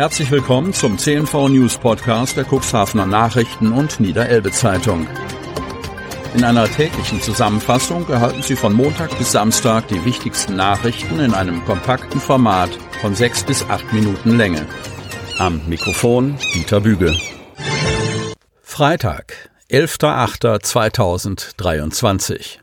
Herzlich willkommen zum CNV News Podcast der Cuxhavener Nachrichten und Niederelbe Zeitung. In einer täglichen Zusammenfassung erhalten Sie von Montag bis Samstag die wichtigsten Nachrichten in einem kompakten Format von sechs bis acht Minuten Länge. Am Mikrofon Dieter Büge. Freitag, 11.08.2023.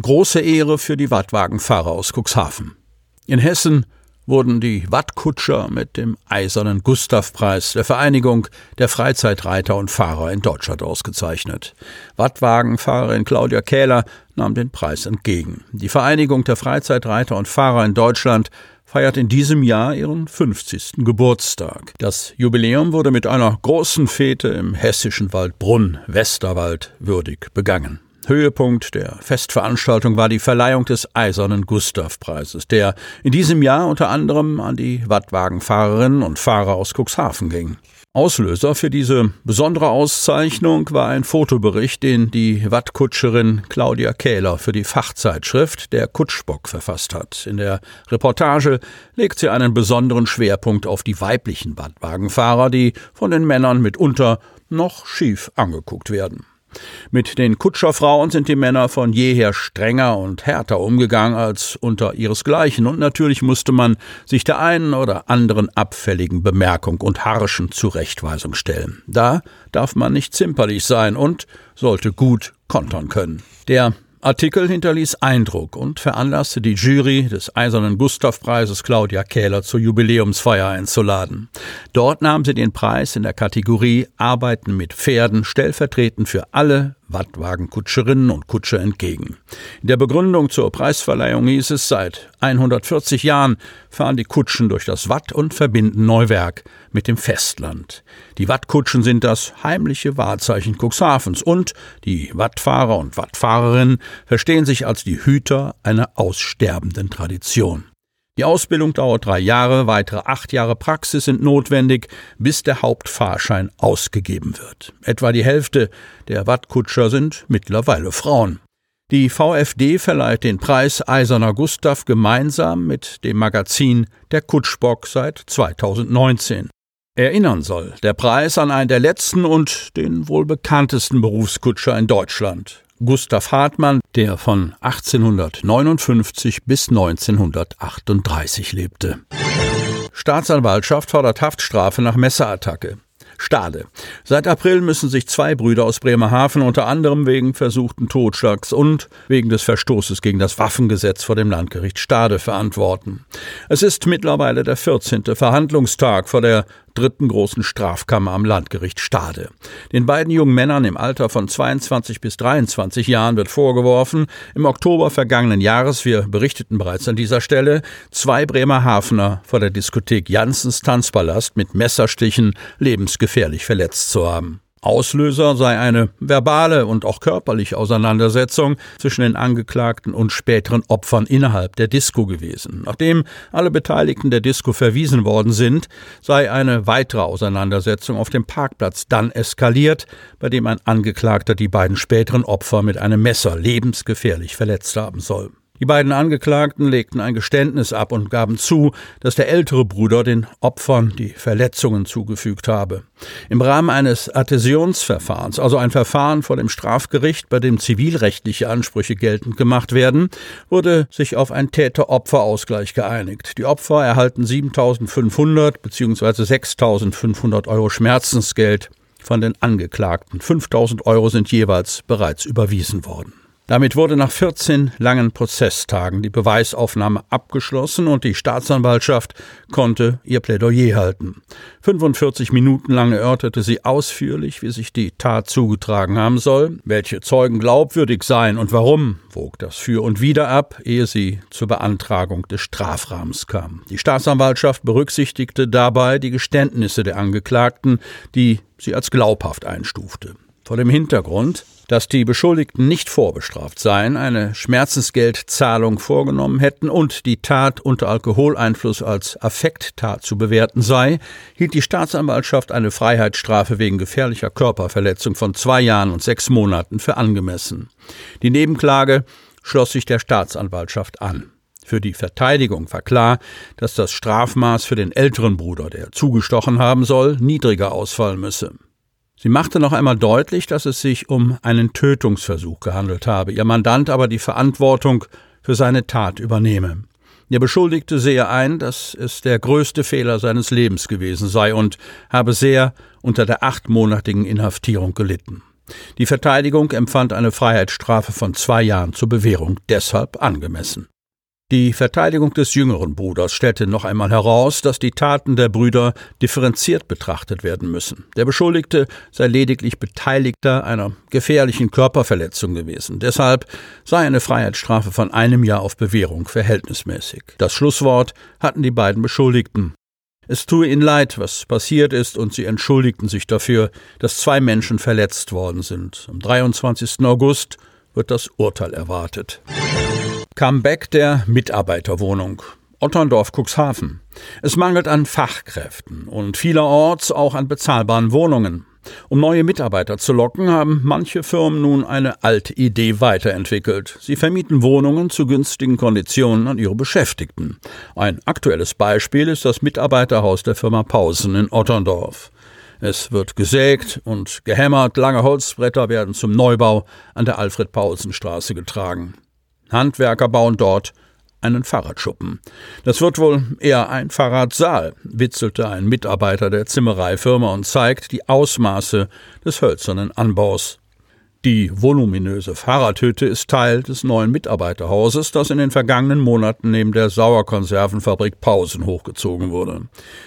Große Ehre für die Wattwagenfahrer aus Cuxhaven. In Hessen wurden die Wattkutscher mit dem Eisernen Gustavpreis der Vereinigung der Freizeitreiter und Fahrer in Deutschland ausgezeichnet. Wattwagenfahrerin Claudia Kähler nahm den Preis entgegen. Die Vereinigung der Freizeitreiter und Fahrer in Deutschland feiert in diesem Jahr ihren 50. Geburtstag. Das Jubiläum wurde mit einer großen Fete im hessischen Waldbrunn, Westerwald, würdig begangen. Höhepunkt der Festveranstaltung war die Verleihung des Eisernen Gustav-Preises, der in diesem Jahr unter anderem an die Wattwagenfahrerinnen und Fahrer aus Cuxhaven ging. Auslöser für diese besondere Auszeichnung war ein Fotobericht, den die Wattkutscherin Claudia Kähler für die Fachzeitschrift Der Kutschbock verfasst hat. In der Reportage legt sie einen besonderen Schwerpunkt auf die weiblichen Wattwagenfahrer, die von den Männern mitunter noch schief angeguckt werden. Mit den Kutscherfrauen sind die Männer von jeher strenger und härter umgegangen als unter ihresgleichen, und natürlich musste man sich der einen oder anderen abfälligen Bemerkung und harschen Zurechtweisung stellen. Da darf man nicht zimperlich sein und sollte gut kontern können. Der Artikel hinterließ Eindruck und veranlasste die Jury des Eisernen Gustavpreises Claudia Kähler zur Jubiläumsfeier einzuladen. Dort nahm sie den Preis in der Kategorie Arbeiten mit Pferden stellvertretend für alle Wattwagenkutscherinnen und Kutscher entgegen. In der Begründung zur Preisverleihung hieß es, seit 140 Jahren fahren die Kutschen durch das Watt und verbinden Neuwerk mit dem Festland. Die Wattkutschen sind das heimliche Wahrzeichen Cuxhavens und die Wattfahrer und Wattfahrerinnen verstehen sich als die Hüter einer aussterbenden Tradition. Die Ausbildung dauert drei Jahre, weitere acht Jahre Praxis sind notwendig, bis der Hauptfahrschein ausgegeben wird. Etwa die Hälfte der Wattkutscher sind mittlerweile Frauen. Die VfD verleiht den Preis Eiserner Gustav gemeinsam mit dem Magazin Der Kutschbock seit 2019. Erinnern soll der Preis an einen der letzten und den wohl bekanntesten Berufskutscher in Deutschland. Gustav Hartmann, der von 1859 bis 1938 lebte. Staatsanwaltschaft fordert Haftstrafe nach Messerattacke. Stade. Seit April müssen sich zwei Brüder aus Bremerhaven unter anderem wegen versuchten Totschlags und wegen des Verstoßes gegen das Waffengesetz vor dem Landgericht Stade verantworten. Es ist mittlerweile der 14. Verhandlungstag vor der dritten großen Strafkammer am Landgericht Stade. Den beiden jungen Männern im Alter von 22 bis 23 Jahren wird vorgeworfen, im Oktober vergangenen Jahres, wir berichteten bereits an dieser Stelle, zwei Bremerhavener vor der Diskothek Janssens Tanzpalast mit Messerstichen lebensgefährlich verletzt zu haben. Auslöser sei eine verbale und auch körperliche Auseinandersetzung zwischen den Angeklagten und späteren Opfern innerhalb der Disco gewesen. Nachdem alle Beteiligten der Disco verwiesen worden sind, sei eine weitere Auseinandersetzung auf dem Parkplatz dann eskaliert, bei dem ein Angeklagter die beiden späteren Opfer mit einem Messer lebensgefährlich verletzt haben soll. Die beiden Angeklagten legten ein Geständnis ab und gaben zu, dass der ältere Bruder den Opfern die Verletzungen zugefügt habe. Im Rahmen eines Adhäsionsverfahrens, also ein Verfahren vor dem Strafgericht, bei dem zivilrechtliche Ansprüche geltend gemacht werden, wurde sich auf ein Täter-Opfer-Ausgleich geeinigt. Die Opfer erhalten 7.500 bzw. 6.500 Euro Schmerzensgeld von den Angeklagten. 5.000 Euro sind jeweils bereits überwiesen worden. Damit wurde nach 14 langen Prozesstagen die Beweisaufnahme abgeschlossen und die Staatsanwaltschaft konnte ihr Plädoyer halten. 45 Minuten lang erörterte sie ausführlich, wie sich die Tat zugetragen haben soll, welche Zeugen glaubwürdig seien und warum, wog das Für und Wider ab, ehe sie zur Beantragung des Strafrahmens kam. Die Staatsanwaltschaft berücksichtigte dabei die Geständnisse der Angeklagten, die sie als glaubhaft einstufte. Vor dem Hintergrund dass die Beschuldigten nicht vorbestraft seien, eine Schmerzensgeldzahlung vorgenommen hätten und die Tat unter Alkoholeinfluss als Affekttat zu bewerten sei, hielt die Staatsanwaltschaft eine Freiheitsstrafe wegen gefährlicher Körperverletzung von zwei Jahren und sechs Monaten für angemessen. Die Nebenklage schloss sich der Staatsanwaltschaft an. Für die Verteidigung war klar, dass das Strafmaß für den älteren Bruder, der zugestochen haben soll, niedriger ausfallen müsse. Sie machte noch einmal deutlich, dass es sich um einen Tötungsversuch gehandelt habe, ihr Mandant aber die Verantwortung für seine Tat übernehme. Der Beschuldigte sehe ein, dass es der größte Fehler seines Lebens gewesen sei und habe sehr unter der achtmonatigen Inhaftierung gelitten. Die Verteidigung empfand eine Freiheitsstrafe von zwei Jahren zur Bewährung deshalb angemessen. Die Verteidigung des jüngeren Bruders stellte noch einmal heraus, dass die Taten der Brüder differenziert betrachtet werden müssen. Der Beschuldigte sei lediglich Beteiligter einer gefährlichen Körperverletzung gewesen. Deshalb sei eine Freiheitsstrafe von einem Jahr auf Bewährung verhältnismäßig. Das Schlusswort hatten die beiden Beschuldigten. Es tue ihnen leid, was passiert ist, und sie entschuldigten sich dafür, dass zwei Menschen verletzt worden sind. Am 23. August wird das Urteil erwartet. Comeback der Mitarbeiterwohnung. Otterndorf Cuxhaven. Es mangelt an Fachkräften und vielerorts auch an bezahlbaren Wohnungen. Um neue Mitarbeiter zu locken, haben manche Firmen nun eine alte Idee weiterentwickelt. Sie vermieten Wohnungen zu günstigen Konditionen an ihre Beschäftigten. Ein aktuelles Beispiel ist das Mitarbeiterhaus der Firma Pausen in Otterndorf. Es wird gesägt und gehämmert, lange Holzbretter werden zum Neubau an der Alfred-Paulsen-Straße getragen. Handwerker bauen dort einen Fahrradschuppen. Das wird wohl eher ein Fahrradsaal, witzelte ein Mitarbeiter der Zimmereifirma und zeigt die Ausmaße des hölzernen Anbaus. Die voluminöse Fahrradhütte ist Teil des neuen Mitarbeiterhauses, das in den vergangenen Monaten neben der Sauerkonservenfabrik Pausen hochgezogen wurde.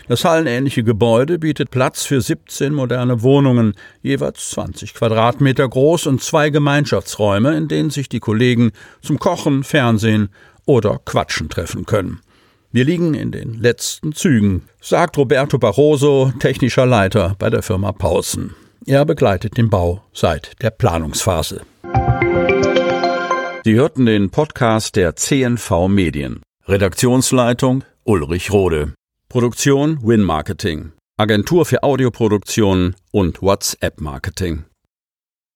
Das hallenähnliche Gebäude bietet Platz für 17 moderne Wohnungen, jeweils 20 Quadratmeter groß und zwei Gemeinschaftsräume, in denen sich die Kollegen zum Kochen, Fernsehen oder Quatschen treffen können. Wir liegen in den letzten Zügen, sagt Roberto Barroso, technischer Leiter bei der Firma Pausen. Er begleitet den Bau seit der Planungsphase. Sie hörten den Podcast der CNV Medien. Redaktionsleitung Ulrich Rode. Produktion Win Marketing. Agentur für Audioproduktion und WhatsApp Marketing.